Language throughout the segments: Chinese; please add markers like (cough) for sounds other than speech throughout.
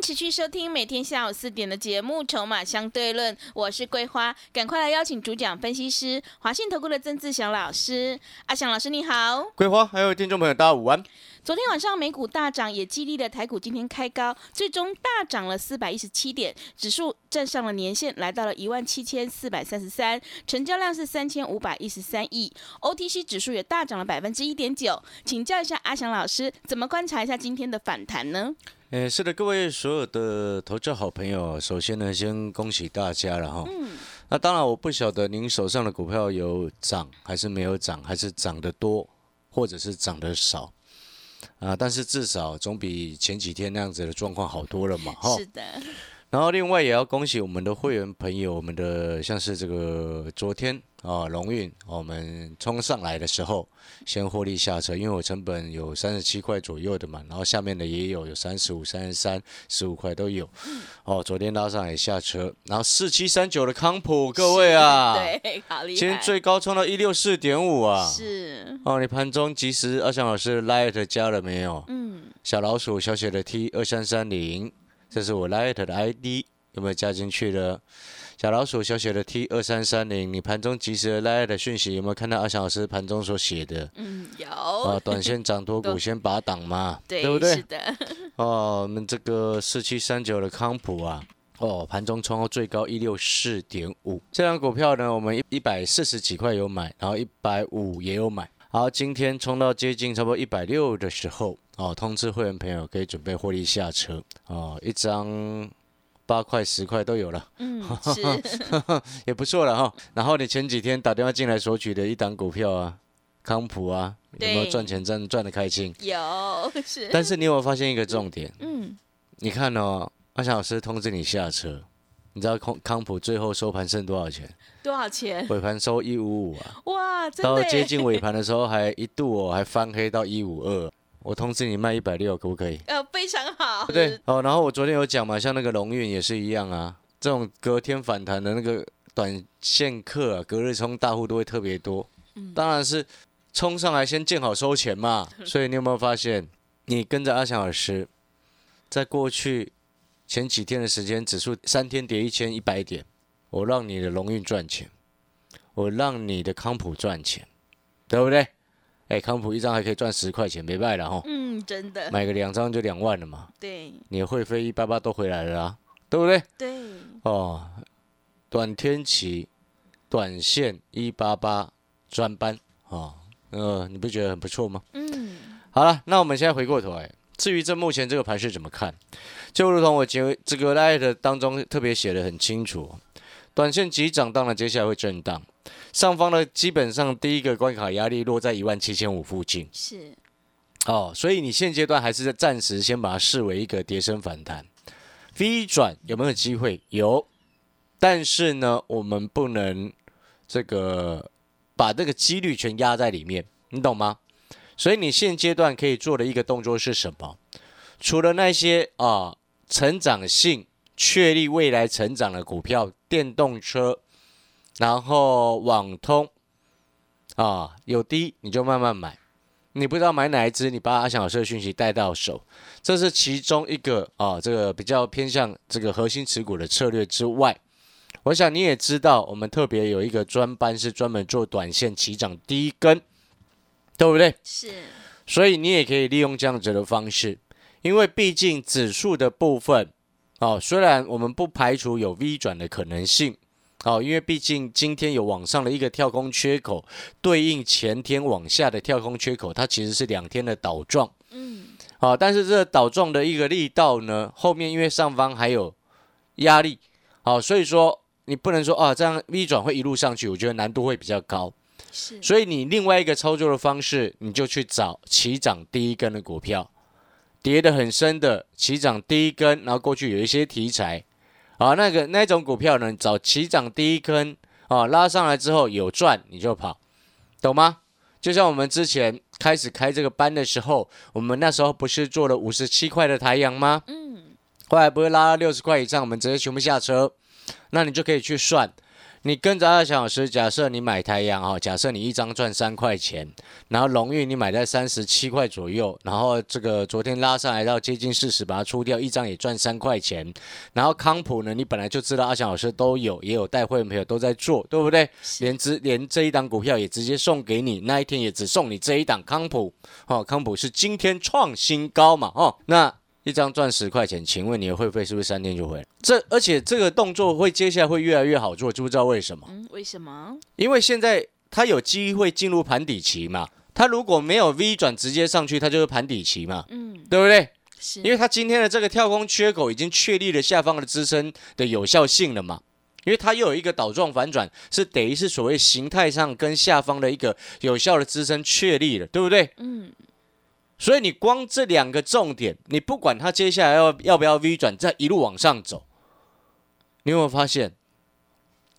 持续收听每天下午四点的节目《筹码相对论》，我是桂花，赶快来邀请主讲分析师华信投顾的曾志祥老师。阿祥老师你好，桂花还有听众朋友大家午安。昨天晚上美股大涨，也激励了台股今天开高，最终大涨了四百一十七点，指数站上了年线，来到了一万七千四百三十三，成交量是三千五百一十三亿，OTC 指数也大涨了百分之一点九。请教一下阿祥老师，怎么观察一下今天的反弹呢？诶，是的，各位所有的投资好朋友，首先呢，先恭喜大家了哈。嗯，那当然，我不晓得您手上的股票有涨还是没有涨，还是涨得多，或者是涨得少啊。但是至少总比前几天那样子的状况好多了嘛，哈。是的，然后另外也要恭喜我们的会员朋友，我们的像是这个昨天啊龙运，我们冲上来的时候先获利下车，因为我成本有三十七块左右的嘛，然后下面的也有有三十五、三十三、十五块都有。哦，昨天拉上来下车，然后四七三九的康普，各位啊，对，好厉害，今天最高冲到一六四点五啊。是，哦，你盘中及时二翔老师 Light 加了没有？嗯，小老鼠小写的 T 二三三零，这是我 Light 的 ID，有没有加进去的？小老鼠小写的 T 二三三零，你盘中及时的 Light 的讯息有没有看到阿翔老师盘中所写的？嗯，有，啊，短线涨多 (laughs) 股先拔档嘛，对，不对是？的，(laughs) 哦，我们这个四七三九的康普啊，哦，盘中冲到最高一六四点五，这张股票呢，我们一一百四十几块有买，然后一百五也有买，好，今天冲到接近差不多一百六的时候，哦，通知会员朋友可以准备获利下车，哦，一张八块十块都有了，嗯，(laughs) 是，(laughs) 也不错了哈。然后你前几天打电话进来索取的一档股票啊，康普啊，有没有对赚钱赚赚的开心？有，(laughs) 是，但是你有没有发现一个重点？嗯，你看哦，阿翔老师通知你下车，你知道康康普最后收盘剩多少钱？多少钱？尾盘收一五五啊，哇，真到的耶接近尾盘的时候还一度哦还翻黑到一五二，我通知你卖一百六，可不可以？呃，非常好，对，哦，然后我昨天有讲嘛，像那个龙运也是一样啊，这种隔天反弹的那个短线客啊，隔日冲大户都会特别多，嗯当然是冲上来先见好收钱嘛。(laughs) 所以你有没有发现，你跟着阿翔老师，在过去前几天的时间，指数三天跌一千一百点，我让你的龙运赚钱，我让你的康普赚钱，对不对？哎，康普一张还可以赚十块钱，没败了哈。嗯，真的，买个两张就两万了嘛，对你会飞一八八都回来了啊，对不对？对，哦，短天期、短线一八八专班哦，呃，你不觉得很不错吗？嗯，好了，那我们现在回过头来，至于这目前这个盘势怎么看，就如同我节这个 light 当中特别写的很清楚，短线急涨，当然接下来会震荡，上方呢基本上第一个关卡压力落在一万七千五附近。是，哦，所以你现阶段还是在暂时先把它视为一个跌升反弹，V 转有没有机会？有，但是呢，我们不能这个把这个几率全压在里面，你懂吗？所以你现阶段可以做的一个动作是什么？除了那些啊成长性确立未来成长的股票，电动车，然后网通。啊有低你就慢慢买。你不知道买哪一只，你把阿翔老师的讯息带到手，这是其中一个啊，这个比较偏向这个核心持股的策略之外，我想你也知道，我们特别有一个专班是专门做短线起涨第一根，对不对？是，所以你也可以利用这样子的方式，因为毕竟指数的部分，哦，虽然我们不排除有 V 转的可能性，哦，因为毕竟今天有往上的一个跳空缺口，对应前天往下的跳空缺口，它其实是两天的倒撞，嗯，好、但是这个倒撞的一个力道呢，后面因为上方还有压力，好、所以说你不能说啊，这样 V 转会一路上去，我觉得难度会比较高。是，所以你另外一个操作的方式，你就去找起涨第一根的股票，跌得很深的起涨第一根，然后过去有一些题材啊，那个那种股票呢，找起涨第一根啊，拉上来之后有赚你就跑，懂吗？就像我们之前开始开这个班的时候，我们那时候不是做了五十七块的台阳吗？嗯，后来不是拉到六十块以上，我们直接全部下车，那你就可以去算。你跟着二小老师，假设你买太阳哈，假设你一张赚三块钱，然后荣誉你买在三十七块左右，然后这个昨天拉上来到接近四十，把它出掉，一张也赚三块钱。然后康普呢，你本来就知道阿翔老师都有，也有带会员朋友都在做，对不对？连直连这一档股票也直接送给你，那一天也只送你这一档康普哦，康普是今天创新高嘛哦，那。一张赚十块钱，请问你的会费是不是三天就回来？这而且这个动作会接下来会越来越好做，知不知道为什么？嗯，为什么？因为现在它有机会进入盘底期嘛，它如果没有 V 转直接上去，它就是盘底期嘛，嗯，对不对？是，因为它今天的这个跳空缺口已经确立了下方的支撑的有效性了嘛，因为它又有一个倒状反转，是等于是所谓形态上跟下方的一个有效的支撑确立了，对不对？嗯，所以你光这两个重点，你不管它接下来要要不要 V 转，再一路往上走，你有没有发现？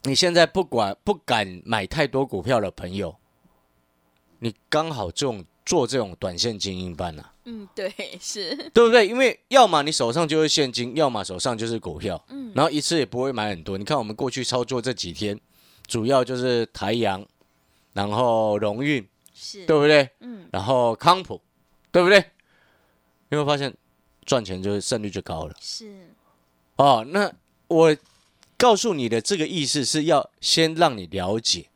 你现在不管不敢买太多股票的朋友，你刚好这种做这种短线精英班啊，嗯，对，是，对不对？因为要么你手上就是现金，要么手上就是股票，嗯，然后一次也不会买很多。你看我们过去操作这几天，主要就是台阳，然后荣运，是，对不对？嗯，然后康普，对不对？你会发现赚钱就是胜率就高了是，哦。那我告诉你的这个意思是要先让你了解，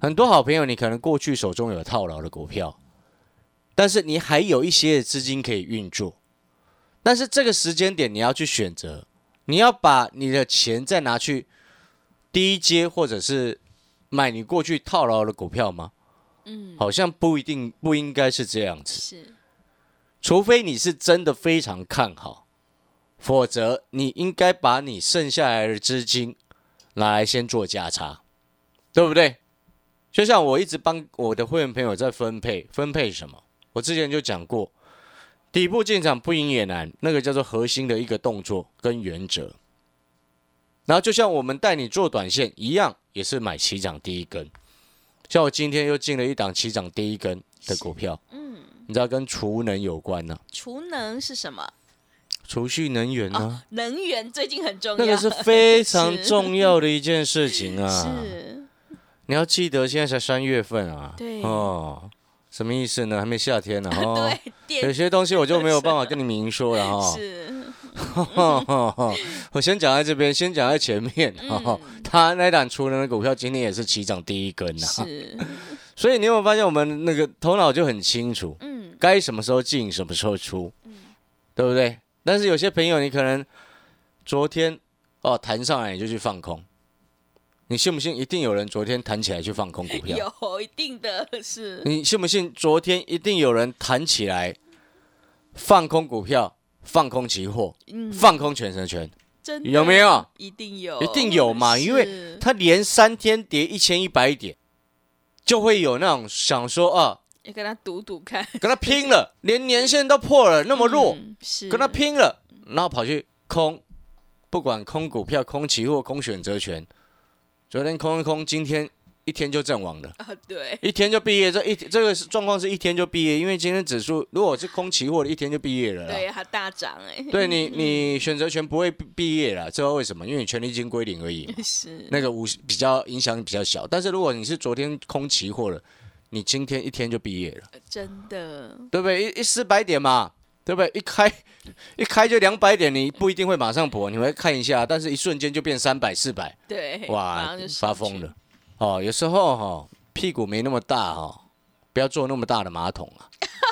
很多好朋友你可能过去手中有套牢的股票，但是你还有一些资金可以运作，但是这个时间点你要去选择，你要把你的钱再拿去低阶或者是买你过去套牢的股票吗？嗯，好像不一定不应该是这样子，是，除非你是真的非常看好，否则你应该把你剩下来的资金拿来先做价差，对不对？就像我一直帮我的会员朋友在分配，分配什么？我之前就讲过，底部进场不赢也难，那个叫做核心的一个动作跟原则。然后就像我们带你做短线一样，也是买起涨第一根。像我今天又进了一档起涨第一根的股票，嗯，你知道跟储能有关呢、储能是什么？储蓄能源呢、哦，能源最近很重要，那个是 (laughs) 非常重要的一件事情啊！是，你要记得，现在才三月份啊，对哦，什么意思呢？还没夏天呢、(laughs) 哦。对，有些东西我就没有办法跟你明说了哈、(laughs) 是，(laughs) 我先讲在这边，先讲在前面他那档储能的股票今天也是起涨第一根呐、是，所以你有没有发现我们那个头脑就很清楚，嗯，该什么时候进，什么时候出，对不对？但是有些朋友，你可能昨天哦弹上来你就去放空，你信不信？一定有人昨天弹起来去放空股票。(laughs) 有一定的是，你信不信？昨天一定有人弹起来放空股票、放空期货、嗯，放空全神权，真的有没有？一定有，一定有嘛？因为是他连三天跌一千一百点，就会有那种想说啊，要跟他赌赌看，跟他拼了，(laughs) 连年线都破了，那么弱。嗯是跟他拼了，然后跑去空，不管空股票、空期货、空选择权，昨天空一空，今天一天就阵亡了，啊，对，一天就毕业。这一这个是状况是一天就毕业，因为今天指数如果是空期货的，一天就毕业了。对，它大涨哎，对你，你选择权不会毕毕业了，知道为什么？因为你权利金归零而已，(laughs) 是，那个无比较影响比较小。但是如果你是昨天空期货了，你今天一天就毕业了。真的，对不对？一一四百点嘛，对不对？一开 (laughs) 一开就两百点，你不一定会马上搏，你会看一下，但是一瞬间就变三百、四百，对，哇发疯了。哦，有时候哈、哦、屁股没那么大哈、哦，不要坐那么大的马桶啊，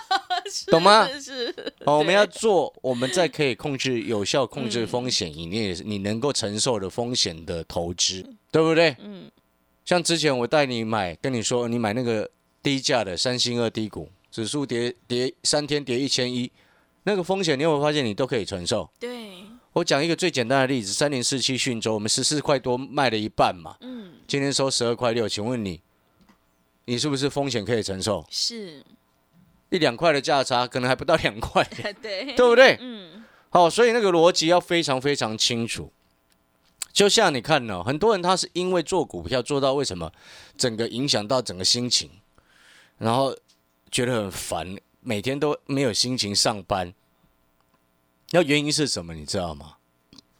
(laughs) 懂吗？哦，我们要做我们在可以控制、有效控制风险以内，你能够承受的风险的投资，对不对？嗯，像之前我带你买，跟你说你买那个低价的三星二低股，指数跌跌三天跌一千一，那个风险你有没有发现你都可以承受？对，我讲一个最简单的例子，三零四七讯州，我们十四块多卖了一半嘛，嗯，今天收十二块六，请问你，你是不是风险可以承受？是，一两块的价差，可能还不到两块，(laughs) 对，对不对？嗯，好、所以那个逻辑要非常非常清楚。就像你看哦，很多人他是因为做股票做到为什么整个影响到整个心情，然后觉得很烦，每天都没有心情上班。那原因是什么？你知道吗？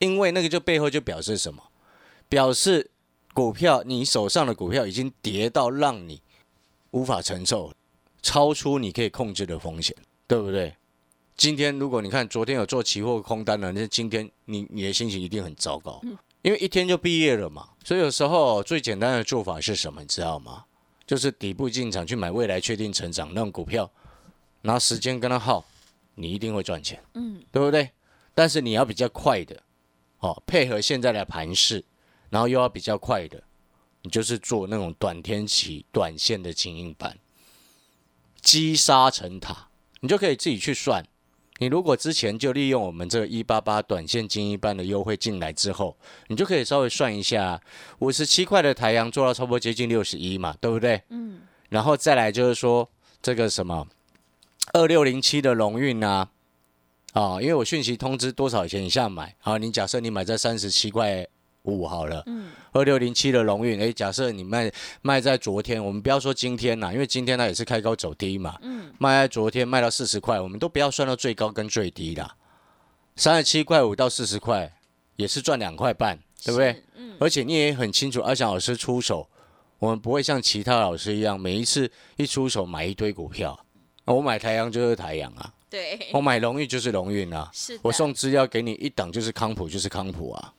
因为那个就背后就表示什么？表示股票你手上的股票已经跌到让你无法承受，超出你可以控制的风险，对不对？今天如果你看昨天有做期货空单的，那今天你你的心情一定很糟糕，因为一天就毕业了嘛。所以有时候最简单的做法是什么？你知道吗？就是底部进场去买未来确定成长那种股票，拿时间跟他耗，你一定会赚钱，嗯，对不对？但是你要比较快的，哦，配合现在的盘势，然后又要比较快的，你就是做那种短天期、短线的精英版，积沙成塔，你就可以自己去算。你如果之前就利用我们这个一八八短线精英班的优惠进来之后，你就可以稍微算一下，五十七块的台阳做到差不多接近六十一嘛，对不对？嗯，然后再来就是说这个什么二六零七的龙运啊，啊，因为我讯息通知多少钱以下买，好，你假设你买在三十七块五好了，嗯，二六零七的龙运，诶，假设你卖卖在昨天，我们不要说今天啦，因为今天它也是开高走低嘛，嗯，卖在昨天卖到四十块，我们都不要算到最高跟最低啦，三十七块五到四十块也是赚两块半，对不对？嗯，而且你也很清楚，阿翔老师出手，我们不会像其他老师一样，每一次一出手买一堆股票。啊我买台阳就是台阳啊，对，我买荣运就是荣运啊，是，我送资料给你一档就是康普就是康普啊，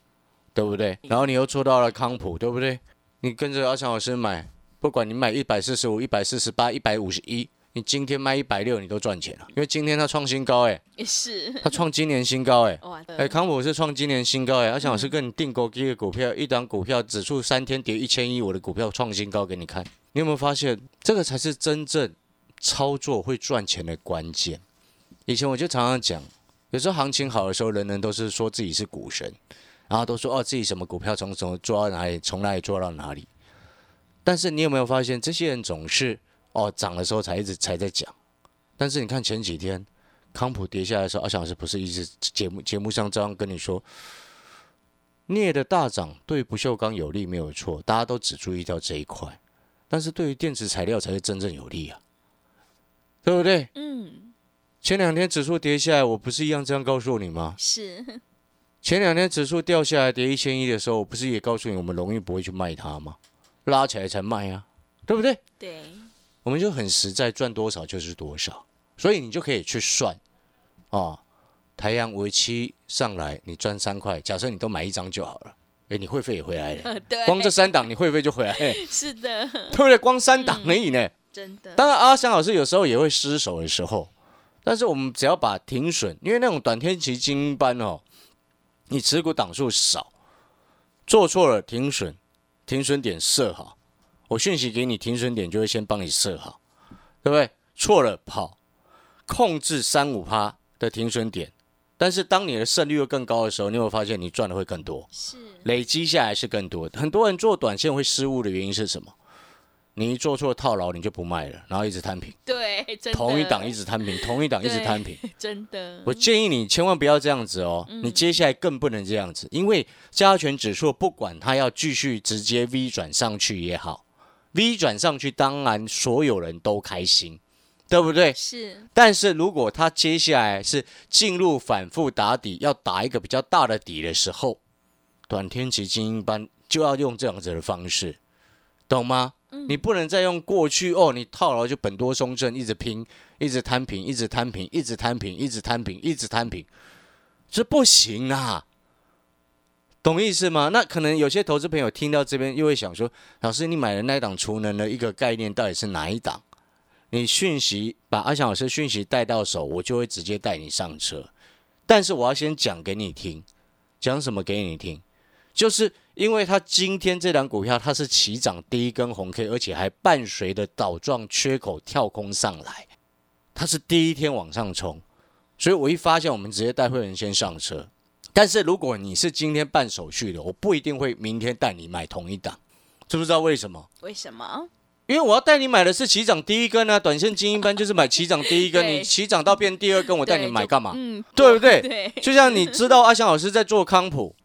对不对？然后你又做到了康普，对不对？你跟着阿强老师买，不管你买一百四十五、一百四十八、一百五十一，你今天卖一百六，你都赚钱了，因为今天它创新高、哎，也是，它创今年新高、哎。哇，哎，康普是创今年新高哎，阿强老师跟你订购一个股票，一档股票指数三天跌一千一，我的股票创新高给你看，你有没有发现这个才是真正操作会赚钱的关键？以前我就常常讲，有时候行情好的时候，人人都是说自己是股神，然后都说哦自己什么股票从什么做到哪里，从哪里做到哪里。但是你有没有发现，这些人总是哦涨的时候才一直才在讲，但是你看前几天康普跌下来的时候，阿翔老师不是一直节目节目上这样跟你说，镍的大涨对不锈钢有利没有错，大家都只注意到这一块，但是对于电池材料才是真正有利啊，对不对？嗯，前两天指数跌下来，我不是一样这样告诉你吗？是，前两天指数掉下来跌一千一的时候，我不是也告诉你我们容易不会去卖它吗？拉起来才卖啊，对不对？对，我们就很实在，赚多少就是多少，所以你就可以去算啊。太阳为期上来，你赚三块，假设你都买一张就好了，哎，你会费也回来了。(laughs) 光这三档你会费就回来，嘿 (laughs) 是的，对不对？光三档而已呢。真的，当然，阿翔老师有时候也会失手的时候，但是我们只要把停损，因为那种短天期精英班哦，你持股档数少，做错了停损，停损点设好，我讯息给你停损点就会先帮你设好，对不对？错了跑，控制三五趴的停损点，但是当你的胜率又更高的时候，你会发现你赚的会更多。是，累积下来是更多的。很多人做短线会失误的原因是什么？你一做错套牢，你就不卖了，然后一直摊平，(laughs) 对，真的，同一档一直摊平，同一档一直摊平。(laughs) 真的，我建议你千万不要这样子哦，你接下来更不能这样子，因为加权指数不管它要继续直接 V 转上去也好，V 转上去当然所有人都开心，对不对？是，但是如果它接下来是进入反复打底，要打一个比较大的底的时候，短天期精英班就要用这样子的方式，懂吗？你不能再用过去哦，你套牢就本多松正，一直拼，一直摊平，一直摊平，一直摊平，一直摊平，一直摊平，这不行啊！懂意思吗？那可能有些投资朋友听到这边又会想说，老师，你买的那一档储能的一个概念到底是哪一档？你讯息把阿翔老师讯息带到手，我就会直接带你上车。但是我要先讲给你听，讲什么给你听？就是因为它今天这档股票它是起涨第一根红 K，而且还伴随着倒状缺口跳空上来，它是第一天往上冲，所以我一发现我们直接带会员先上车。但是如果你是今天办手续的，我不一定会明天带你买同一档，知不知道为什么？为什么？因为我要带你买的是起涨第一根啊，短线精英班就是买起涨第一根，(laughs) 你起涨到变第二根，我带你买干嘛？嗯，对不对？对，就像你知道阿翔老师在做康普，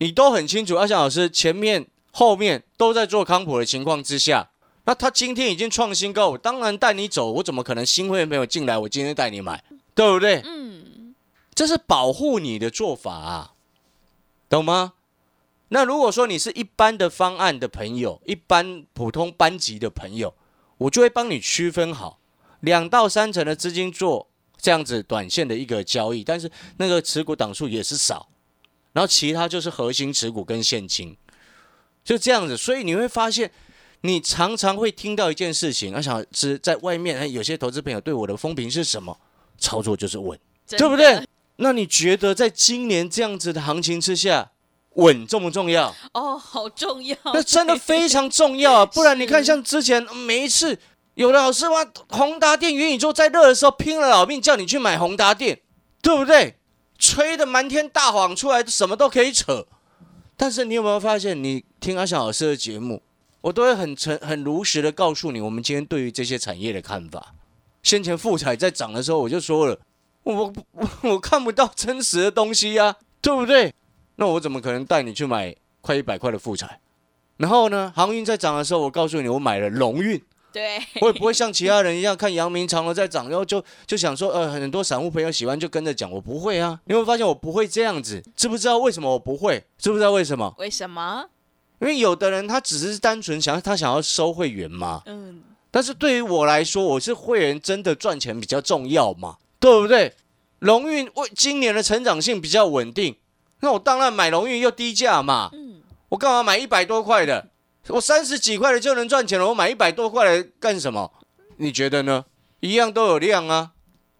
你都很清楚，阿翔老师前面后面都在做康普的情况之下，那他今天已经创新高，我当然带你走，我怎么可能新会员朋友进来，我今天带你买，对不对？嗯，这是保护你的做法啊，懂吗？那如果说你是一般的方案的朋友，一般普通班级的朋友，我就会帮你区分好，两到三成的资金做这样子短线的一个交易，但是那个持股档数也是少，然后其他就是核心持股跟现金，就这样子。所以你会发现，你常常会听到一件事情，我想是在外面，哎，有些投资朋友对我的风评是什么？操作就是稳。对不对？那你觉得在今年这样子的行情之下，稳重不重要？哦，好重要。那真的非常重要啊！(laughs) 不然你看，像之前每一次有的老师哇，宏达电、元宇宙在热的时候拼了老命叫你去买宏达电，对不对？吹的满天大谎出来，什么都可以扯。但是你有没有发现，你听阿翔老师的节目，我都会很诚、很如实的告诉你，我们今天对于这些产业的看法。先前富彩在涨的时候，我就说了。我我我看不到真实的东西呀，对不对？那我怎么可能带你去买快一百块的富彩？然后呢，航运在涨的时候，我告诉你，我买了龙运。对，我也不会像其他人一样看阳明长了在涨，然后就就想说，呃，很多散户朋友喜欢就跟着讲，我不会啊。你会发现我不会这样子，知不知道为什么我不会？知不知道为什么？为什么？因为有的人他只是单纯想他想要收会员嘛。嗯。但是对于我来说，我是会员，真的赚钱比较重要嘛。对不对？龙运为今年的成长性比较稳定，那我当然买龙运又低价嘛。嗯，我干嘛买一百多块的？我三十几块的就能赚钱了，我买一百多块来干什么？你觉得呢？一样都有量啊，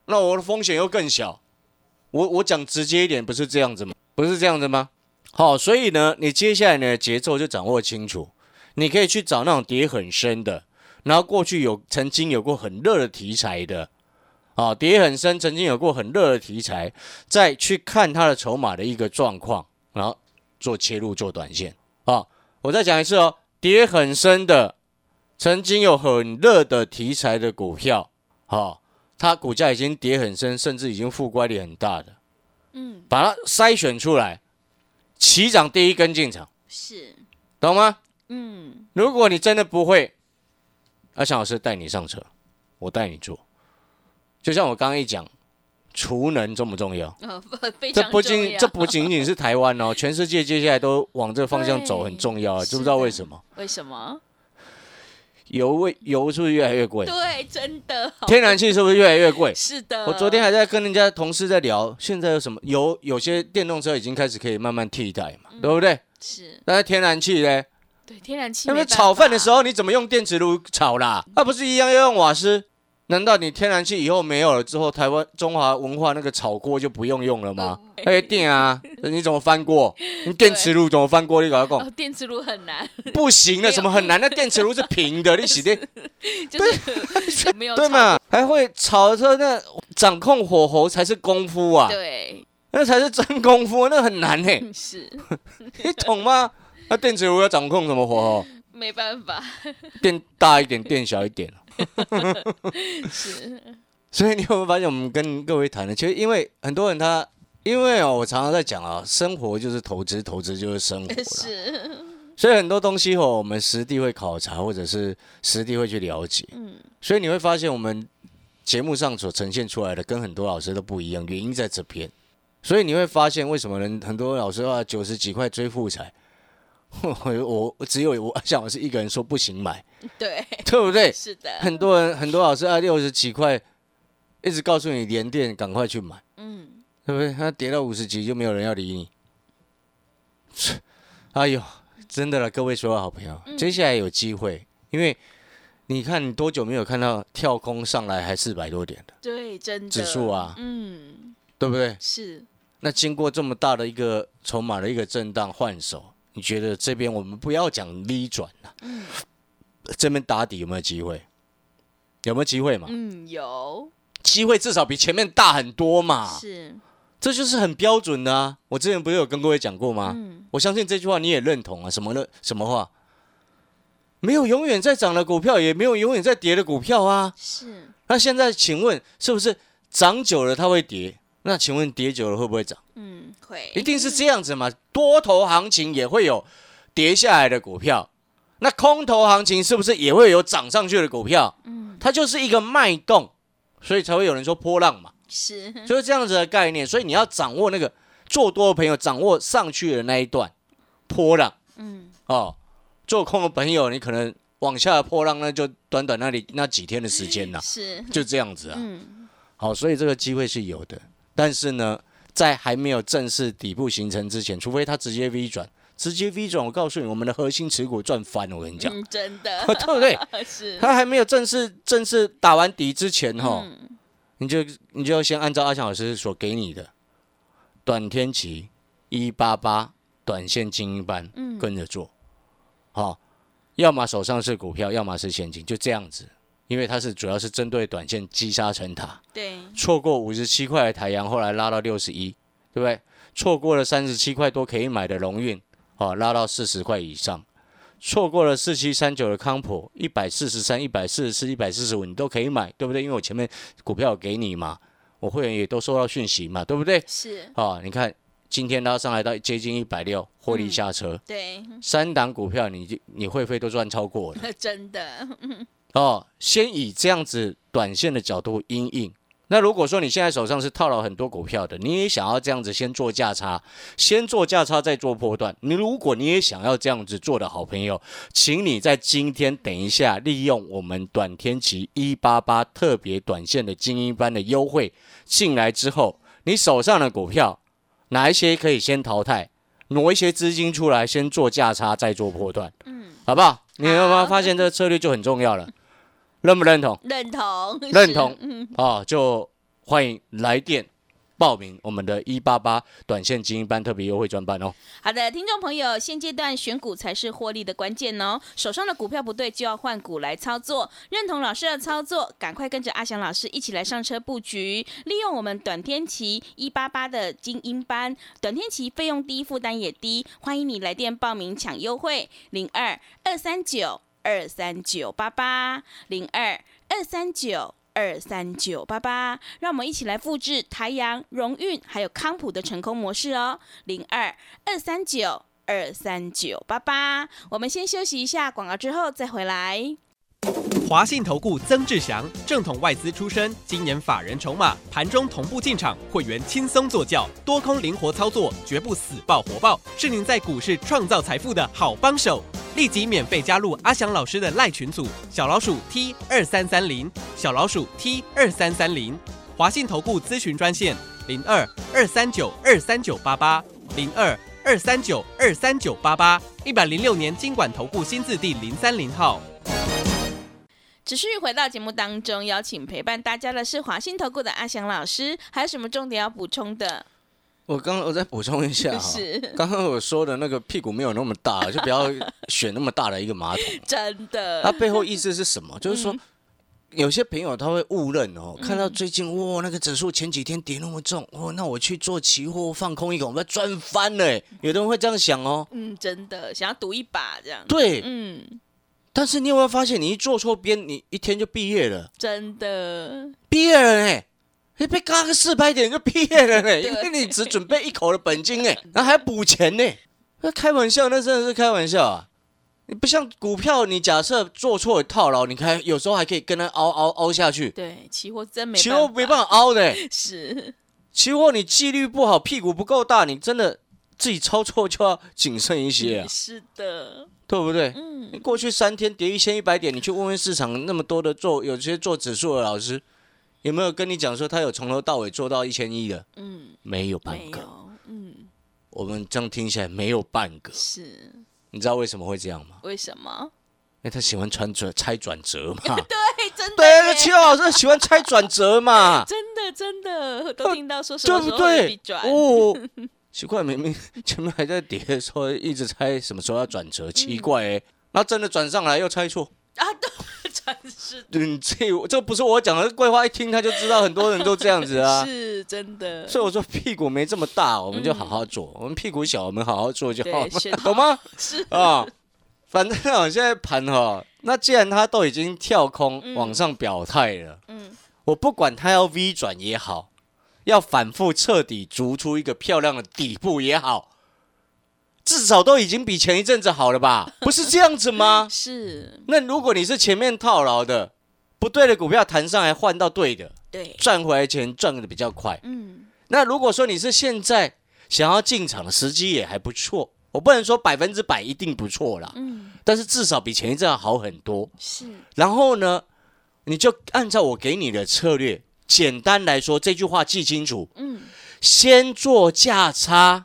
那我的风险又更小。我我讲直接一点，不是这样子吗？不是这样子吗？好，所以呢，你接下来的节奏就掌握清楚，你可以去找那种跌很深的，然后过去有曾经有过很热的题材的。啊，跌很深，曾经有过很热的题材，再去看它的筹码的一个状况，然后做切入做短线。啊，我再讲一次哦，跌很深的，曾经有很热的题材的股票，好，它股价已经跌很深，甚至已经负乖离很大的，嗯，把它筛选出来，起涨第一根进场，是，懂吗？嗯，如果你真的不会，阿强老师带你上车，我带你做。就像我刚刚一讲，储能重不重要？(laughs) 这不仅这不仅仅是台湾哦，(laughs) 全世界接下来都往这个方向走，很重要啊！知不知道为什么？为什么？油味油是不是越来越贵？对，真的。天然气是不是越来越贵？(laughs) 是的。我昨天还在跟人家同事在聊，现在有什么油？有些电动车已经开始可以慢慢替代嘛，对不对？是。但是天然气呢？对，天然气。那么炒饭的时候你怎么用电磁炉炒啦？那不是一样要用瓦斯？难道你天然气以后没有了之后，台湾中华文化那个炒锅就不用用了吗？哎，电啊，你怎么翻锅？(laughs) 你电磁炉怎么翻锅？你搞讲，电磁炉很难，不行的，怎么很难？那电磁炉是平的，你洗电，(laughs) 对，没有对嘛？还会炒的那掌控火候才是功夫啊！对，那才是真功夫，那很难呢。是，(laughs) 你懂吗？那电磁炉要掌控什么火候？没办法，电大一点，电小一点。(laughs) 是，所以你有没有发现，我们跟各位谈的，其实因为很多人他，因为哦，我常常在讲啊，生活就是投资，投资就是生活 (laughs) 是，所以很多东西哦，我们实地会考察，或者是实地会去了解。嗯。所以你会发现，我们节目上所呈现出来的，跟很多老师都不一样，原因在这边。所以你会发现，为什么人很多老师啊九十几块追富彩？(laughs) 我我只有我像我是一个人说不行买，对对不对？是的，很多人很多老师啊六十几块，一直告诉你连电赶快去买，嗯，对不对？它跌到五十几就没有人要理你。哎呦，真的了，各位所有好朋友，接下来有机会，因为你看你多久没有看到跳空上来还四百多点的？对，真的指数啊，嗯，对不对？是。那经过这么大的一个筹码的一个震荡换手。你觉得这边我们不要讲 V 转了，嗯，这边打底有没有机会？有没有机会嘛？嗯，有机会，至少比前面大很多嘛。是，这就是很标准的啊。我之前不是有跟各位讲过吗？嗯，我相信这句话你也认同啊。什么的？什么话？没有永远在涨的股票，也没有永远在跌的股票啊。是。那现在请问，是不是涨久了它会跌？那请问跌久了会不会涨？嗯，会一定是这样子嘛？多头行情也会有跌下来的股票，那空头行情是不是也会有涨上去的股票？嗯，它就是一个脉动，所以才会有人说波浪嘛，是就是这样子的概念。所以你要掌握那个做多的朋友掌握上去的那一段波浪嗯哦，做空的朋友你可能往下的波浪那就短短那里那几天的时间呐、是就这样子啊。嗯好，所以这个机会是有的，但是呢，在还没有正式底部形成之前，除非它直接 V 转，直接 V 转，我告诉你，我们的核心持股赚翻了，我跟你讲，嗯，真的 (laughs) 对不对？(laughs) 是它还没有正式正式打完底之前，哈、嗯你就你就要先按照阿强老师所给你的短天期一八八短线精英班嗯跟着做，好、要么手上是股票，要么是现金，就这样子，因为它是主要是针对短线击杀成塔。对错过五十七块的台阳，后来拉到六十一，对不对？错过了三十七块多可以买的龙运，哦，拉到四十块以上。错过了四七三九的康普，一百四十三、一百四十四、一百四十五，你都可以买，对不对？因为我前面股票有给你嘛，我会员也都收到讯息嘛，对不对？是，哦，你看今天拉上来到接近一百六，获利下车，对，三档股票你就你会费都赚超过了。(laughs) 真的，哦，先以这样子短线的角度阴应。那如果说你现在手上是套了很多股票的，你也想要这样子先做价差，先做价差再做波段。你如果你也想要这样子做的好朋友，请你在今天等一下利用我们短天期一八八特别短线的精英班的优惠进来之后，你手上的股票哪一些可以先淘汰，挪一些资金出来，先做价差再做波段，嗯，好不好？你有没有发现这个策略就很重要了？认不认同？认同，是认同嗯，啊，就欢迎来电报名我们的一八八短线精英班特别优惠专班哦。好的，听众朋友，现阶段选股才是获利的关键哦。手上的股票不对，就要换股来操作。认同老师的操作，赶快跟着阿翔老师一起来上车布局，利用我们短天期一八八的精英班，短天期费用低，负担也低。欢迎你来电报名抢优惠，零二二三九二三九八八零二二三九。二三九八八，让我们一起来复制台阳、荣运还有康普的成功模式哦。零二二三九二三九八八。我们先休息一下广告，之后再回来。华信投顾曾志祥，正统外资出身，今年法人筹码，盘中同步进场，会员轻松做教，多空灵活操作，绝不死爆活爆，是您在股市创造财富的好帮手。立即免费加入阿翔老师的赖群组，小老鼠 T 二三三零，小老鼠 T 二三三零，华信投顾咨询专线零二二三九二三九八八零二二三九二三九八八，一百零六年经管投顾新字第零三零号。持续回到节目当中，邀请陪伴大家的是华信投顾的阿翔老师，还有什么重点要补充的？我刚刚我再补充一下哈，(laughs) 是 (laughs) 刚刚我说的那个屁股没有那么大，就不要选那么大的一个马桶。(laughs) 真的，它背后意思是什么？就是说。有些朋友他会误认哦，看到最近哇那个指数前几天跌那么重哦，那我去做期货放空一个，我们要赚翻了欸。有的人会这样想哦，嗯，真的想要赌一把这样。对。嗯，但是你有没有发现，你一做错边，你一天就毕业了，真的，毕业了呢？你被嘎个四百点就毕业了呢，因为你只准备一口的本金哎，然后还要补钱呢。那开玩笑，那真的是开玩笑啊！你不像股票，你假设做错套牢，你看有时候还可以跟它凹凹凹下去，对，期货真没期货没办法，法凹的欸。是，期货你纪律不好，屁股不够大，你真的自己操作就要谨慎一些啊，是的，对不对？嗯你，过去三天跌一千一百点，你去问问市场那么多的做有些做指数的老师，有没有跟你讲说他有从头到尾做到一千一的？嗯，没有半个。嗯，我们这样听起来没有半个。是，你知道为什么会这样吗？为什么？因为他喜欢穿转猜转折嘛。(laughs) 对，真的对，七号老师喜欢猜转折嘛 (laughs) 真的真的都听到说什么对不时候会对哦，奇怪，明明前面还在跌的时候一直猜什么时候要转折，奇怪哎、然后真的转上来又猜错。啊，对，真是嗯，这这不是我讲的，桂花一听他就知道很多人都这样子啊。(laughs) 是真的，所以我说屁股没这么大，我们就好好做；我们屁股小，我们好好做就好 (laughs) 懂吗？是。啊，反正我现在盘哈，那既然他都已经跳空嗯。往上表态了，嗯。我不管他要 V 转也好，要反复彻底逐出一个漂亮的底部也好，至少都已经比前一阵子好了吧？(laughs) 不是这样子吗？是，那如果你是前面套牢的，不对的股票弹上来换到对的，对，赚回来钱赚的比较快。嗯，那如果说你是现在想要进场的时机也还不错，我不能说百分之百一定不错啦，嗯，但是至少比前一阵好很多。是，然后呢，你就按照我给你的策略，简单来说，这句话记清楚：嗯先做价差，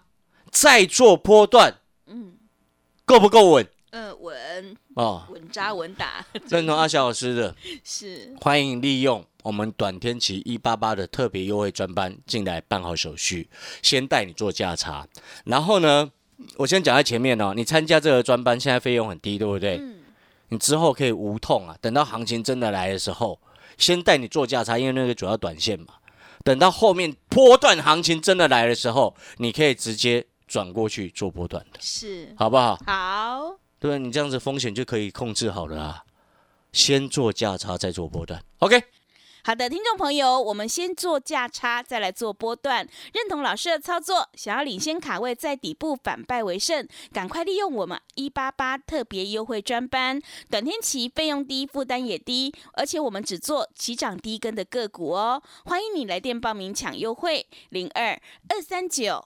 再做波段，嗯，够不够稳？呃，稳哦，稳扎稳打，(laughs) 认同阿小老师的，是，欢迎利用我们短天期一八八的特别优惠专班进来办好手续，先带你做价差。然后呢，我先讲在前面哦，你参加这个专班，现在费用很低，对不对？嗯，你之后可以无痛啊，等到行情真的来的时候，先带你做价差，因为那个主要短线嘛。等到后面波段行情真的来的时候，你可以直接转过去做波段的，是，好不好？好，对吧？你这样子风险就可以控制好了啊。先做价差，再做波段。OK，好的，听众朋友，我们先做价差，再来做波段。认同老师的操作，想要领先卡位，在底部反败为胜，赶快利用我们一八八特别优惠专班，短天期费用低，负担也低，而且我们只做起涨低跟的个股哦。欢迎你来电报名抢优惠，零二二三九